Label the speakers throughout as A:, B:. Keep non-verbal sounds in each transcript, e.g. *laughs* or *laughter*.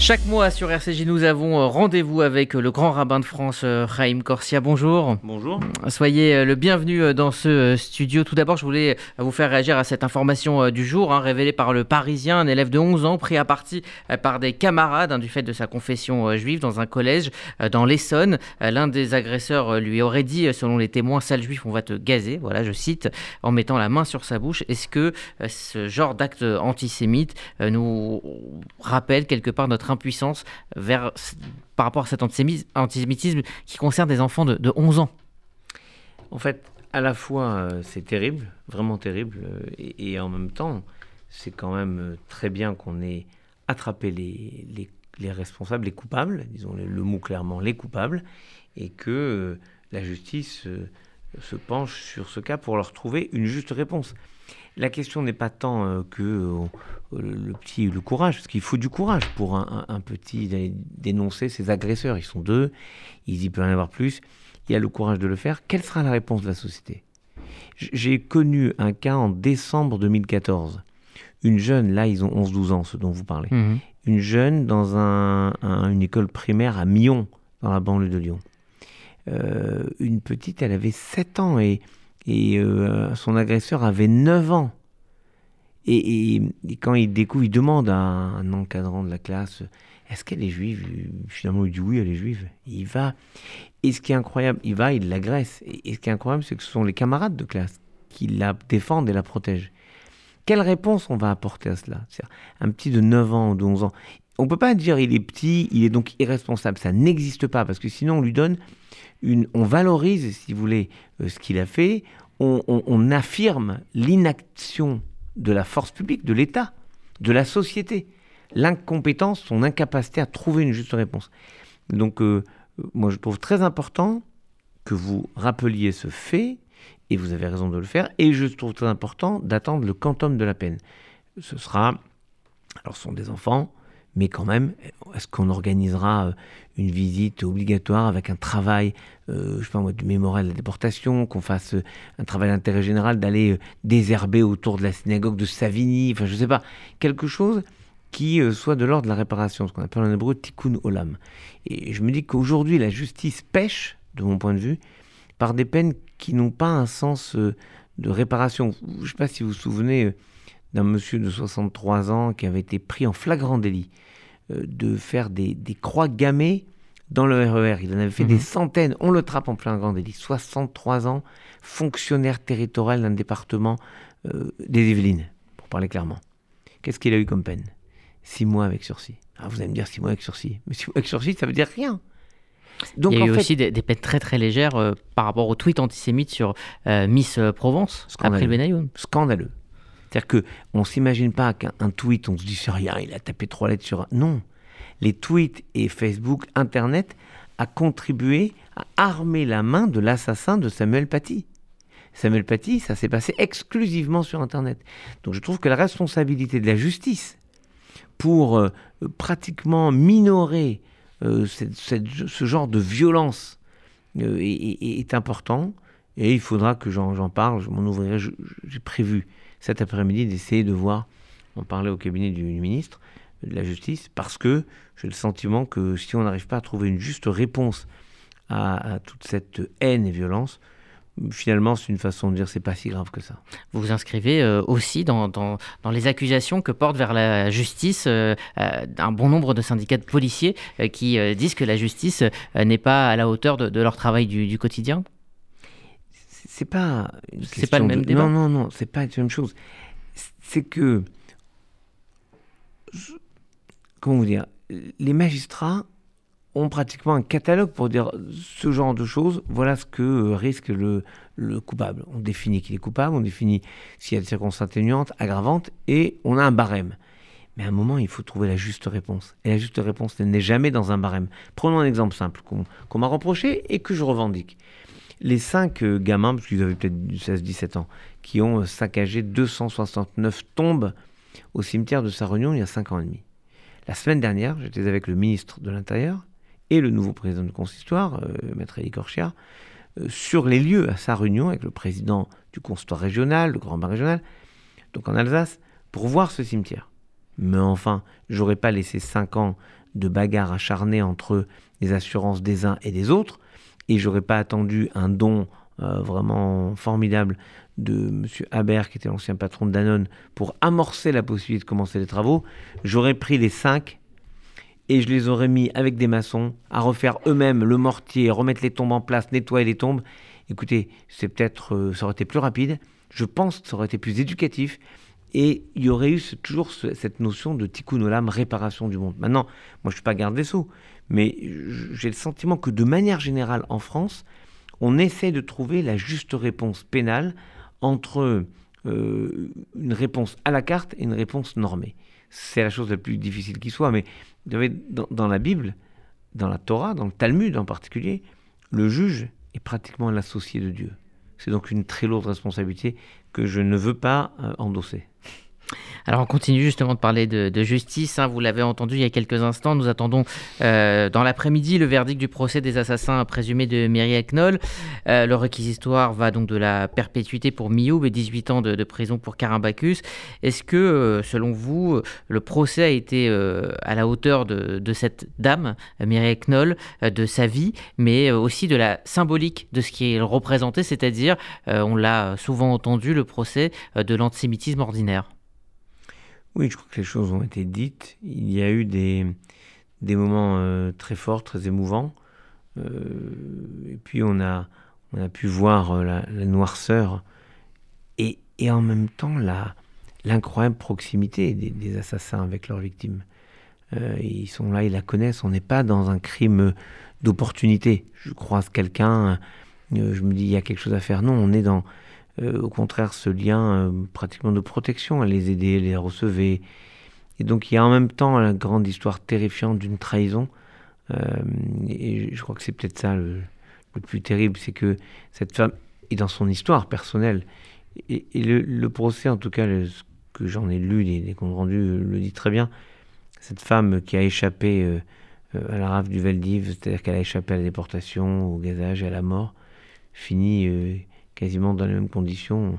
A: Chaque mois sur RCJ, nous avons euh, rendez-vous avec euh, le grand rabbin de France, Raïm euh, Corsia. Bonjour.
B: Bonjour.
A: Soyez le bienvenu dans ce studio. Tout d'abord, je voulais vous faire réagir à cette information du jour, hein, révélée par le Parisien, un élève de 11 ans pris à partie par des camarades hein, du fait de sa confession juive dans un collège dans l'Essonne. L'un des agresseurs lui aurait dit, selon les témoins, sale juif, on va te gazer. Voilà, je cite, en mettant la main sur sa bouche. Est-ce que ce genre d'acte antisémite nous rappelle quelque part notre impuissance par rapport à cet antisémitisme qui concerne des enfants de, 11 ans
B: En fait, à la fois, euh, c'est terrible, vraiment terrible, euh, et, en même temps, c'est quand même euh, très bien qu'on ait attrapé les, responsables, les coupables, disons le, mot clairement, les coupables, et que la justice se penche sur ce cas pour leur trouver une juste réponse. La question n'est pas tant euh, que euh, le petit le courage, parce qu'il faut du courage pour un, petit dénoncer ses agresseurs. Ils sont deux, il y peut en avoir plus. Il y a le courage de le faire. Quelle sera la réponse de la société? J'ai connu un cas en décembre 2014. Une jeune, là ils ont 11-12 ans, ce dont vous parlez. Mmh une jeune dans une école primaire à Mion, dans la banlieue de Lyon. Euh, une petite, elle avait 7 ans et et euh, son agresseur avait 9 ans. Et, quand il découvre, il demande à un encadrant de la classe Est-ce qu'elle est juive? Finalement, il dit Oui, elle est juive. il va. Et ce qui est incroyable, il va, il l'agresse. Et, ce qui est incroyable, c'est que ce sont les camarades de classe qui la défendent et la protègent. Quelle réponse on va apporter à cela? Un petit de 9 ans ou de 11 ans. On ne peut pas dire il est petit, il est donc irresponsable. Ça n'existe pas parce que sinon on lui donne on valorise, si vous voulez, euh, ce qu'il a fait, on, affirme l'inaction de la force publique, de l'État, de la société, l'incompétence, son incapacité à trouver une juste réponse. Donc, euh, moi, je trouve très important que vous rappeliez ce fait, et vous avez raison de le faire, et je trouve très important d'attendre le quantum de la peine. Ce sera, alors ce sont des enfants, mais quand même, est-ce qu'on organisera euh, une visite obligatoire avec un travail, euh, je sais pas moi, du mémorial de la déportation, qu'on fasse euh, un travail d'intérêt général, d'aller désherber autour de la synagogue de Savigny, enfin je sais pas, quelque chose qui soit de l'ordre de la réparation, ce qu'on appelle en hébreu tikkun olam. Et je me dis qu'aujourd'hui la justice pêche, de mon point de vue, par des peines qui n'ont pas un sens de réparation. Je ne sais pas si vous vous souvenez d'un monsieur de 63 ans qui avait été pris en flagrant délit euh, de faire des, croix gammées dans le RER. E il en avait fait des mhm. centaines. On le trappe en plein grand délit. 63 ans, fonctionnaire territorial d'un département euh, des Yvelines, pour parler clairement. Qu'est-ce qu'il a eu comme peine? Six mois avec sursis. Ah, vous allez me dire six mois avec sursis. Mais six mois avec sursis, ça veut dire rien.
A: Donc, il y a eu aussi des, peines très très légères euh, par rapport au tweet antisémite sur Miss Provence après le Benayoun.
B: Scandaleux. C'est-à-dire qu'on ne s'imagine pas qu'un tweet, on se dit c'est rien, il a tapé trois lettres sur un. Non. Les tweets et Facebook, Internet a contribué à armer la main de l'assassin de Samuel Paty. Samuel Paty, ça s'est passé exclusivement sur Internet. Donc je trouve que la responsabilité de la justice pour euh, pratiquement minorer euh, ce genre de violence euh, est, est, important. Et il faudra que j'en parle, je m'en ouvrirai, j'ai prévu cet après-midi d'essayer de voir, en parler au cabinet du, ministre de la Justice, parce que j'ai le sentiment que si on n'arrive pas à trouver une juste réponse à, toute cette haine et violence, finalement, c'est une façon de dire c'est pas si grave que ça.
A: Vous vous inscrivez euh, aussi dans, dans, les accusations que portent vers la justice euh, euh, un bon nombre de syndicats de policiers qui disent que la justice n'est pas à la hauteur de, leur travail du, du quotidien
B: c'est pas
A: c'est pas le même débat.
B: Non, non, non, c'est pas la même chose. C'est que comment vous dire, les magistrats ont pratiquement un catalogue pour dire ce genre de choses, voilà ce que risque le, le coupable. On définit qu'il est coupable, on définit s'il y a des circonstances atténuantes, aggravantes, et on a un barème. Mais à un moment, il faut trouver la juste réponse. Et la juste réponse, elle n'est jamais dans un barème. Prenons un exemple simple qu'on m'a reproché et que je revendique les cinq euh, gamins, parce qu'ils avaient peut-être 16-17 ans, qui ont euh, saccagé 269 tombes au cimetière de sa réunion il y a 5 ans et demi. La semaine dernière, j'étais avec le ministre de l'Intérieur et le nouveau président du consistoire, euh, Maître Elie Corchia, sur les lieux à sa réunion avec le président du consistoire régional, le grand bain régional, donc en Alsace, pour voir ce cimetière. Mais enfin, j'aurais pas laissé 5 ans de bagarres acharnées entre les assurances des uns et des autres, et j'aurais pas attendu un don euh, vraiment formidable de M. Haber, qui était l'ancien patron de Danone, pour amorcer la possibilité de commencer les travaux, j'aurais pris les cinq et je les aurais mis avec des maçons à refaire eux-mêmes le mortier, remettre les tombes en place, nettoyer les tombes. Écoutez, c'est peut-être, euh, ça aurait été plus rapide. Je pense que ça aurait été plus éducatif. Et il y aurait eu toujours cette notion de tikkun olam, réparation du monde. Maintenant, moi je suis pas garde des sceaux, mais j'ai le sentiment que de manière générale en France, on essaie de trouver la juste réponse pénale entre euh, une réponse à la carte et une réponse normée. C'est la chose la plus difficile qui soit, mais dans, la Bible, dans la Torah, dans le Talmud en particulier, le juge est pratiquement l'associé de Dieu. C'est donc une très lourde responsabilité que je ne veux pas euh, endosser.
A: Alors on continue justement de parler de, justice. Hein. Vous l'avez entendu il y a quelques instants. Nous attendons euh, dans l'après-midi le verdict du procès des assassins présumés de Myriel Knoll. Euh, le réquisitoire va donc de la perpétuité pour Mioub et 18 ans de, prison pour Carimbacus. Est-ce que, euh, selon vous, le procès a été à la hauteur de, cette dame, Myriel Knoll, de sa vie, mais aussi de la symbolique de ce qu'il représentait, c'est-à-dire, on l'a souvent entendu, le procès de l'antisémitisme ordinaire
B: oui, je crois que les choses ont été dites. Il y a eu des, des moments euh, très forts, très émouvants. Euh, et puis on a, on a pu voir euh, la, noirceur et, et, en même temps l'incroyable proximité des, des, assassins avec leurs victimes. ils sont là, ils la connaissent. On n'est pas dans un crime d'opportunité. Je croise quelqu'un, je me dis il y a quelque chose à faire. Non, on est dans au contraire ce lien euh, pratiquement de protection, à les aider, les recevoir. Et donc il y a en même temps la grande histoire terrifiante d'une trahison. Euh, et je crois que c'est peut-être ça le, plus terrible, c'est que cette femme est dans son histoire personnelle. Et, le, procès, en tout cas, ce que j'en ai lu, les, comptes rendus le dit très bien. Cette femme qui a échappé à la rave du Veldiv, c'est-à-dire qu'elle a échappé à la déportation, au gazage et à la mort, finit quasiment dans les mêmes conditions,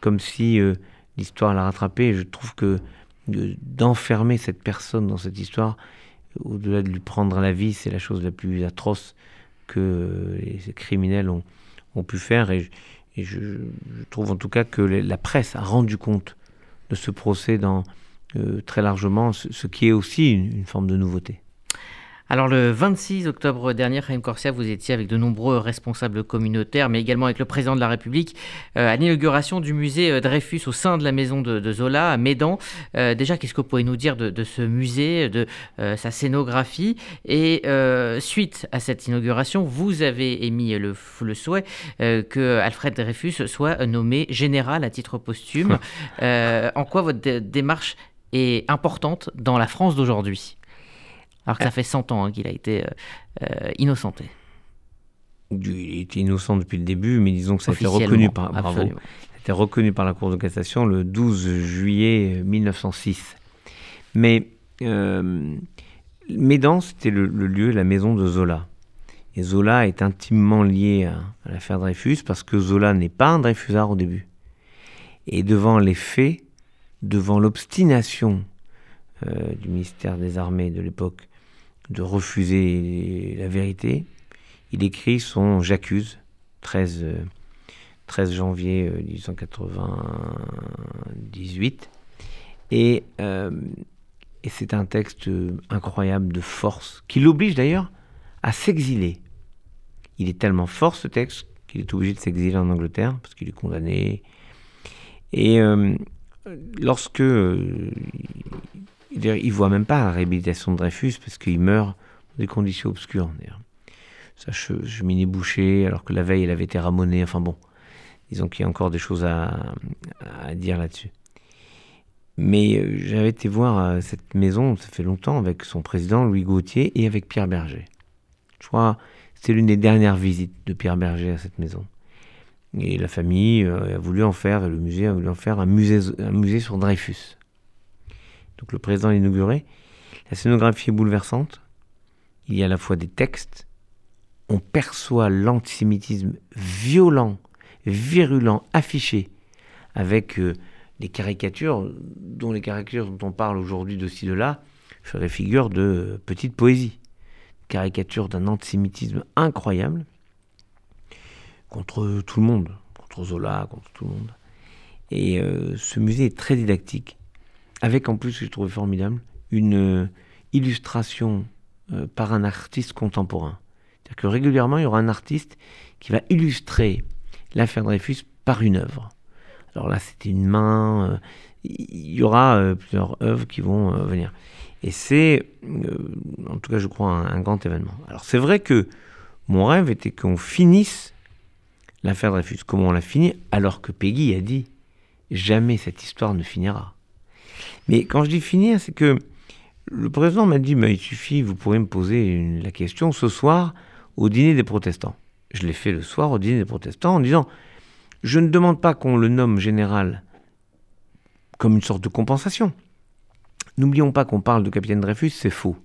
B: comme si euh, l'histoire l'a rattrapé. Je trouve que d'enfermer cette personne dans cette histoire, au-delà de lui prendre la vie, c'est la chose la plus atroce que euh, les criminels ont, pu faire. Et, je, trouve en tout cas que la presse a rendu compte de ce procès dans, euh, très largement, ce, qui est aussi une forme de nouveauté.
A: Alors le 26 octobre dernier, Raïm Corsia, vous étiez avec de nombreux responsables communautaires, mais également avec le président de la République, euh, à l'inauguration du musée euh, Dreyfus au sein de la maison de, Zola à Médan. Euh, déjà, qu'est-ce que vous pouvez nous dire de, ce musée, de sa scénographie? Et suite à cette inauguration, vous avez émis le, le souhait que Alfred Dreyfus soit nommé général à titre posthume. *laughs* en quoi votre démarche est importante dans la France d'aujourd'hui? Alors que ça fait 100 ans hein, qu'il a été euh, euh, innocenté.
B: Il était innocent depuis le début, mais disons que ça a été reconnu par, reconnu par la Cour de cassation le 12 juillet 1906. Mais euh, Médan, c'était le, lieu, la maison de Zola. Et Zola est intimement lié à, à l'affaire Dreyfus parce que Zola n'est pas un Dreyfusard au début. Et devant les faits, devant l'obstination du ministère des Armées de l'époque de refuser la vérité, il écrit son J'accuse, 13, 13 janvier 1898. Euh, euh, et, c'est un texte incroyable de force, qui l'oblige d'ailleurs à s'exiler. Il est tellement fort ce texte qu'il est obligé de s'exiler en Angleterre, parce qu'il est condamné. Et euh, lorsque il ne voit même pas la réhabilitation de Dreyfus parce qu'il meurt dans des conditions obscures. Sa cheminée bouchée, alors que la veille, elle avait été ramonée. Enfin bon, disons qu'il y a encore des choses à, dire là-dessus. Mais euh, j'avais été voir euh, cette maison, ça fait longtemps, avec son président Louis Gauthier et avec Pierre Berger. Je crois c'était l'une des dernières visites de Pierre Berger à cette maison. Et la famille euh, a voulu en faire, le musée a voulu en faire un musée sur Dreyfus donc le président inauguré. La scénographie est bouleversante. Il y a à la fois des textes. On perçoit l'antisémitisme violent, virulent, affiché, avec euh, des caricatures, dont les caricatures dont on parle aujourd'hui de ci, de là, ferait figure de petite poésie, caricature d'un antisémitisme incroyable contre tout le monde, contre Zola, contre tout le monde. Et euh, ce musée est très didactique, avec en plus, je trouvais formidable, une euh, illustration euh, par un artiste contemporain. C'est-à-dire que régulièrement, il y aura un artiste qui va illustrer l'affaire Dreyfus par une œuvre. Alors là, c'était une main. il y aura plusieurs œuvres qui vont venir. Et c'est, en tout cas, je crois, un, un grand événement. Alors c'est vrai que mon rêve était qu'on finisse l'affaire Dreyfus. Comment on l'a fini Alors que Peggy a dit jamais cette histoire ne finira. Mais quand je dis finir, c'est que le président m'a dit il suffit, vous pourrez me poser la question ce soir au dîner des protestants. Je l'ai fait le soir au dîner des protestants en disant je ne demande pas qu'on le nomme général comme une sorte de compensation. N'oublions pas qu'on parle de capitaine Dreyfus, c'est faux.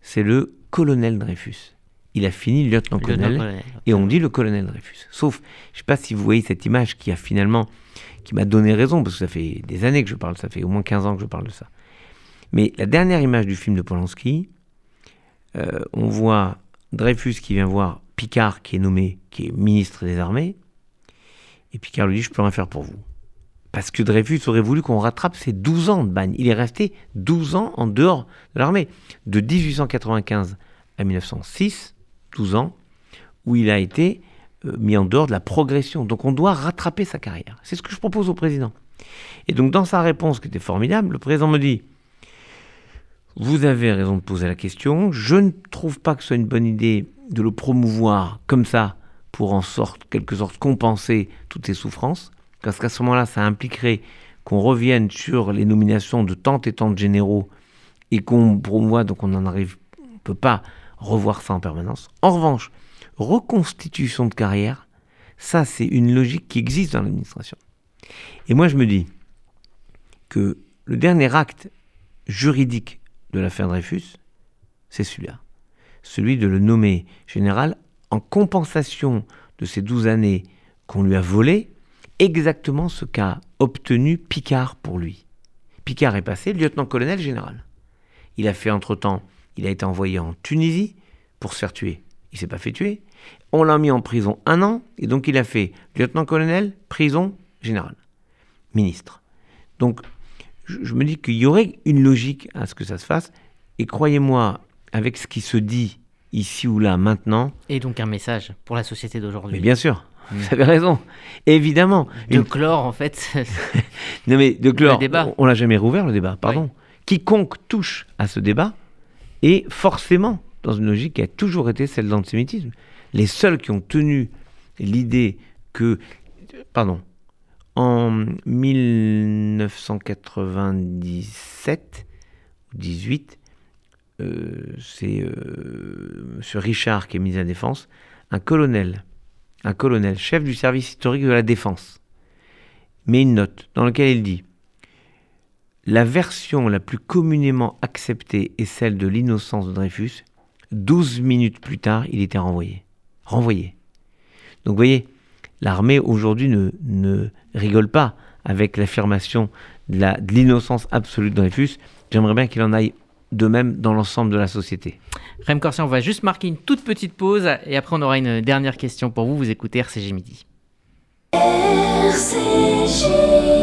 B: C'est le colonel Dreyfus il a fini lieutenant-colonel, et on dit le colonel Dreyfus. Sauf, je ne sais pas si vous voyez cette image qui a finalement, qui m'a donné raison, parce que ça fait des années que je parle, ça fait au moins 15 ans que je parle de ça. Mais la dernière image du film de Polanski, euh, on voit Dreyfus qui vient voir Picard qui est nommé, qui est ministre des armées, et Picard lui dit, je peux rien faire pour vous. Parce que Dreyfus aurait voulu qu'on rattrape ses 12 ans de bagne. Il est resté 12 ans en dehors de l'armée. De 1895 à 1906, 12 ans, où il a été mis en dehors de la progression. Donc on doit rattraper sa carrière. C'est ce que je propose au président. Et donc dans sa réponse qui était formidable, le président me dit, vous avez raison de poser la question, je ne trouve pas que ce soit une bonne idée de le promouvoir comme ça pour en sorte, quelque sorte, compenser toutes ces souffrances, parce qu'à ce moment-là, ça impliquerait qu'on revienne sur les nominations de tant et tant de généraux et qu'on promouvoit, donc on n'en arrive, on peut pas revoir ça en permanence. En revanche, reconstitution de carrière, ça c'est une logique qui existe dans l'administration. Et moi je me dis que le dernier acte juridique de l'affaire Dreyfus, c'est celui-là. Celui de le nommer général en compensation de ces 12 années qu'on lui a volées, exactement ce qu'a obtenu Picard pour lui. Picard est passé lieutenant-colonel général. Il a fait entre-temps il a été envoyé en Tunisie pour se faire tuer. Il s'est pas fait tuer. On l'a mis en prison un an, et donc il a fait lieutenant-colonel, prison générale, ministre. Donc je, me dis qu'il y aurait une logique à ce que ça se fasse, et croyez-moi, avec ce qui se dit ici ou là maintenant.
A: Et donc un message pour la société d'aujourd'hui.
B: Mais bien sûr, mm. vous avez raison. Évidemment.
A: De clore, en fait. *laughs*
B: non, mais de clore. On l'a jamais rouvert, le débat, pardon. Quiconque touche à ce débat et forcément dans une logique qui a toujours été celle de l'antisémitisme. Les seuls qui ont tenu l'idée que, pardon, en 1997 18, euh, c'est euh, M. Richard qui est mis à la défense, un colonel, un colonel, chef du service historique de la défense, met une note dans laquelle il dit la version la plus communément acceptée est celle de l'innocence de Dreyfus. 12 minutes plus tard, il était renvoyé. Renvoyé. Donc vous voyez, l'armée aujourd'hui ne, ne, rigole pas avec l'affirmation de l'innocence absolue de Dreyfus. J'aimerais bien qu'il en aille de même dans l'ensemble de la société.
A: Rem Corsia, on va juste marquer une toute petite pause et après on aura une dernière question pour vous. Vous écoutez RCG Midi. RCG.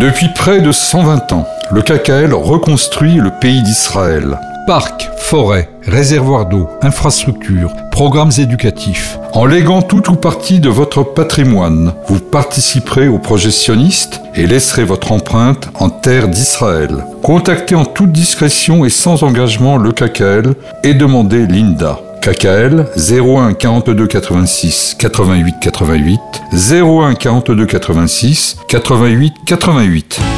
C: Depuis près de 120 ans, le KKL reconstruit le pays d'Israël. Parcs, forêts, réservoirs d'eau, infrastructures, programmes éducatifs. En léguant tout ou partie de votre patrimoine, vous participerez au projet sioniste et laisserez votre empreinte en terre d'Israël. Contactez en toute discrétion et sans engagement le KKL et demandez Linda. KKL 01 42 86 88 88 01 42 86 88 88.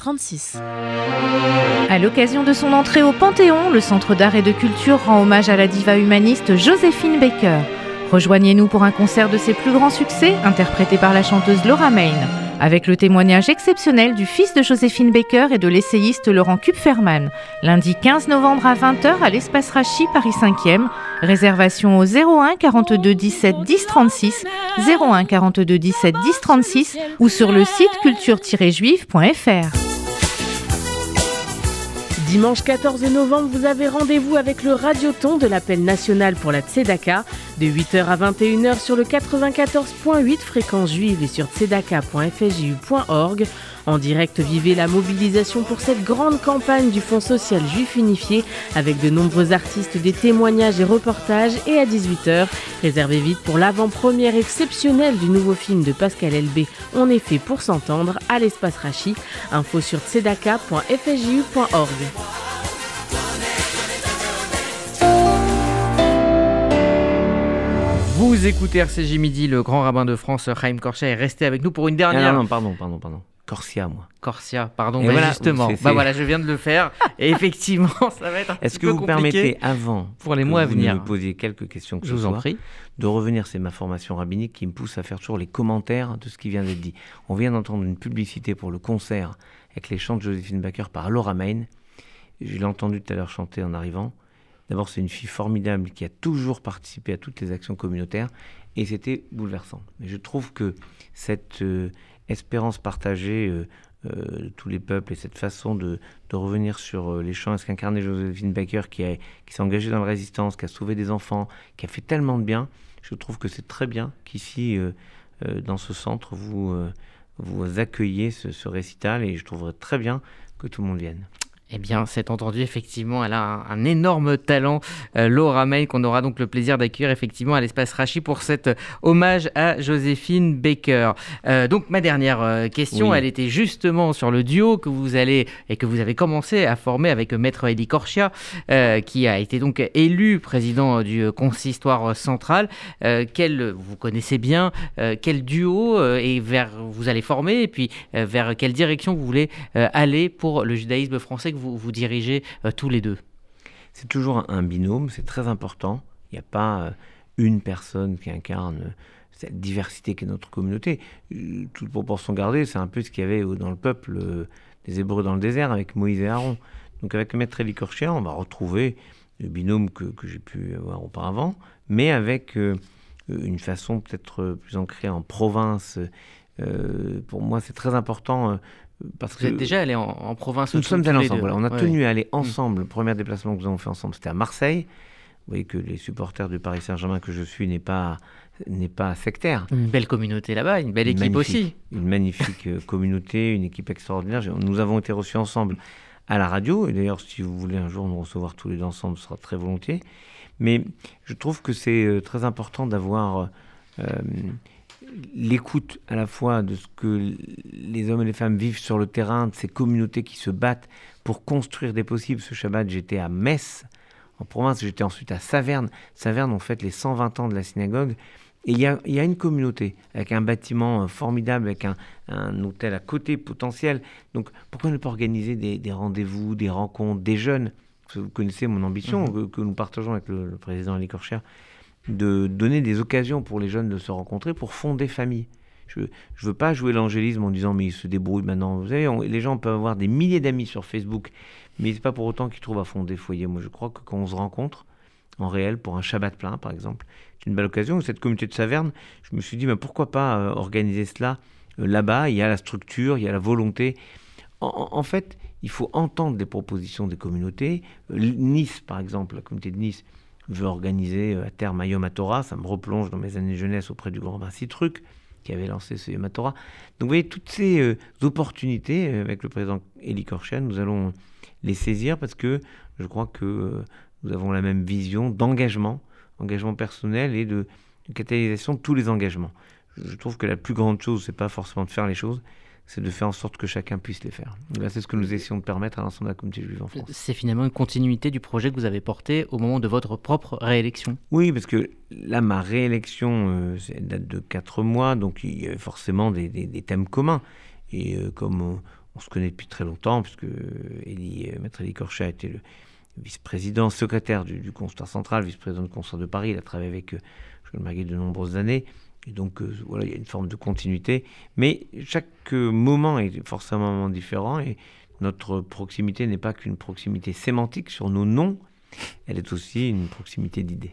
D: 36.
E: À l'occasion de son entrée au Panthéon, le Centre d'art et de culture rend hommage à la diva humaniste Joséphine Baker. Rejoignez-nous pour un concert de ses plus grands succès, interprété par la chanteuse Laura Main, avec le témoignage exceptionnel du fils de Joséphine Baker et de l'essayiste Laurent Kupferman, lundi 15 novembre à 20h à l'espace Rachi, Paris 5e. Réservation au 01 42 17 10 36, 01 42 17 10 36 ou sur le site culture-juive.fr.
D: Dimanche 14 novembre, vous avez rendez-vous avec le Radioton de l'appel national pour la Tzedaka de 8h à 21h sur le 94.8 fréquence juive et sur tzedaka.fju.org. En direct, vivez la mobilisation pour cette grande campagne du Fonds social juif unifié avec de nombreux artistes, des témoignages et reportages. Et à 18h, réservez vite pour l'avant-première exceptionnelle du nouveau film de Pascal Elbé, On est fait pour s'entendre, à l'espace Rachi. Info sur tzedaka.fju.org.
A: Vous écoutez RCJ Midi, le grand rabbin de France, Chaim Korcha, est resté avec nous pour une dernière.
B: Ah non, non, pardon, pardon, pardon. Corsia, moi.
A: Corsia, pardon, bah
B: voilà,
A: justement. Bah voilà, je viens de le faire. Et *laughs* effectivement, ça va être un
B: Est-ce que
A: peu
B: vous permettez, avant
A: pour les mois à venir.
B: me posiez quelques questions que
A: Je vous en
B: soit,
A: prie.
B: de revenir, c'est ma formation rabbinique qui me pousse à faire toujours les commentaires de ce qui vient d'être dit. On vient d'entendre une publicité pour le concert avec les chants de Joséphine Baker par Laura Main. Je l'ai entendu tout à l'heure chanter en arrivant. D'abord, c'est une fille formidable qui a toujours participé à toutes les actions communautaires et c'était bouleversant. Mais je trouve que cette euh, espérance partagée euh, euh, de tous les peuples et cette façon de, revenir sur euh, les chants, ce qu'incarnait Joséphine Baker qui, s'est engagée dans la résistance, qui a sauvé des enfants, qui a fait tellement de bien, je trouve que c'est très bien qu'ici, euh, dans ce centre, vous, vous accueillez ce, ce récital et je trouverais très bien que tout le monde vienne.
A: Eh bien, c'est entendu, effectivement, elle a un, un énorme talent, euh, Laura May, qu'on aura donc le plaisir d'accueillir effectivement à l'espace Rachi pour cet euh, hommage à Joséphine Baker. Euh, donc, ma dernière question,
B: Oui.
A: elle était justement sur le duo que vous allez et que vous avez commencé à former avec Maître Korchia, euh, qui a été donc élu président du consistoire central. Quel, vous connaissez bien, quel duo et vers vous allez former et puis vers quelle direction vous voulez aller pour le judaïsme français que vous, vous dirigez euh, tous les deux
B: C'est toujours un, binôme, c'est très important. Il n'y a pas euh, une personne qui incarne euh, cette diversité qu'est notre communauté. Toute proportion gardée, c'est un peu ce qu'il y avait dans le peuple des Hébreux dans le désert avec Moïse et Aaron. Donc avec Maître Eli on va retrouver le binôme que, j'ai pu avoir auparavant, mais avec une façon peut-être plus ancrée en province. Pour moi, c'est très important parce
A: Vous
B: que
A: êtes déjà allé en, en province
B: nous sommes allés ensemble. voilà. On a
A: Ouais,
B: tenu
A: ouais.
B: à aller ensemble. Le premier déplacement que nous avons fait ensemble, c'était à Marseille. Vous voyez que les supporters du Paris Saint-Germain que je suis n'est pas n'est pas sectaire.
A: Une belle communauté là-bas, une belle équipe
B: magnifique-
A: aussi.
B: Une magnifique euh, communauté, une équipe extraordinaire. Nous avons été reçus ensemble à la radio. Et d'ailleurs, si vous voulez un jour nous recevoir tous les deux ensemble, ce sera très volontiers. Mais je trouve que c'est euh, très important d'avoir euh, l'écoute à la fois de ce que les hommes et les femmes vivent sur le terrain, de ces communautés qui se battent pour construire des possibles. Ce Shabbat, j'étais à Metz, en province, j'étais ensuite à Saverne. Saverne, on fête les 120 ans de la synagogue. Et il y a, il y a une communauté avec un bâtiment euh, formidable, avec un, un hôtel à côté potentiel. Donc pourquoi ne pas organiser des, des rendez-vous, des rencontres, des jeunes? Vous connaissez mon ambition que, que nous partageons avec le, le président Ali Korcher, de donner des occasions pour les jeunes de se rencontrer pour fonder famille. Je ne veux pas jouer l'angélisme en disant mais ils se débrouillent maintenant. Vous savez, les gens peuvent avoir des milliers d'amis sur Facebook, mais c'est pas pour autant qu'ils trouvent à fonder foyer. Moi je crois que quand on se rencontre en réel pour un Shabbat plein par exemple, c'est une belle occasion. Cette communauté de Saverne, je me suis dit mais pourquoi pas euh, organiser cela euh, là-bas? Il y a la structure, il y a la volonté. En, en- en fait, il faut entendre les propositions des communautés. Euh, Nice, par exemple, la communauté de Nice veut organiser euh, à terme un. Ça me replonge dans mes années de jeunesse auprès du grand Rabbin Citruc, qui avait lancé ce Yom. Donc vous voyez, toutes ces euh, opportunités, euh, avec le président Eli Korchen, nous allons les saisir parce que je crois que nous avons la même vision d'engagement, engagement personnel et de, de catalysation de tous les engagements. Je trouve que la plus grande chose, c'est pas forcément de faire les choses, c'est de faire en sorte que chacun puisse les faire. C'est ce que nous essayons de permettre à l'ensemble de la communauté juive en France.
A: C'est finalement une continuité du projet que vous avez porté au moment de votre propre réélection.
B: Oui, parce que là, ma réélection, euh, elle date de 4 mois, donc il y a forcément des, des- des thèmes communs. Et euh, comme on, on se connaît depuis très longtemps, puisque Elie, Maître Elie Corchet a été le vice-président, secrétaire du, du Constat central, vice-président du Constat de Paris. Il a travaillé avec Joël Maguet de nombreuses années. Et donc, voilà, il y a une forme de continuité. Mais chaque moment est forcément différent. Et notre proximité n'est pas qu'une proximité sémantique sur nos noms, elle est aussi une proximité d'idées.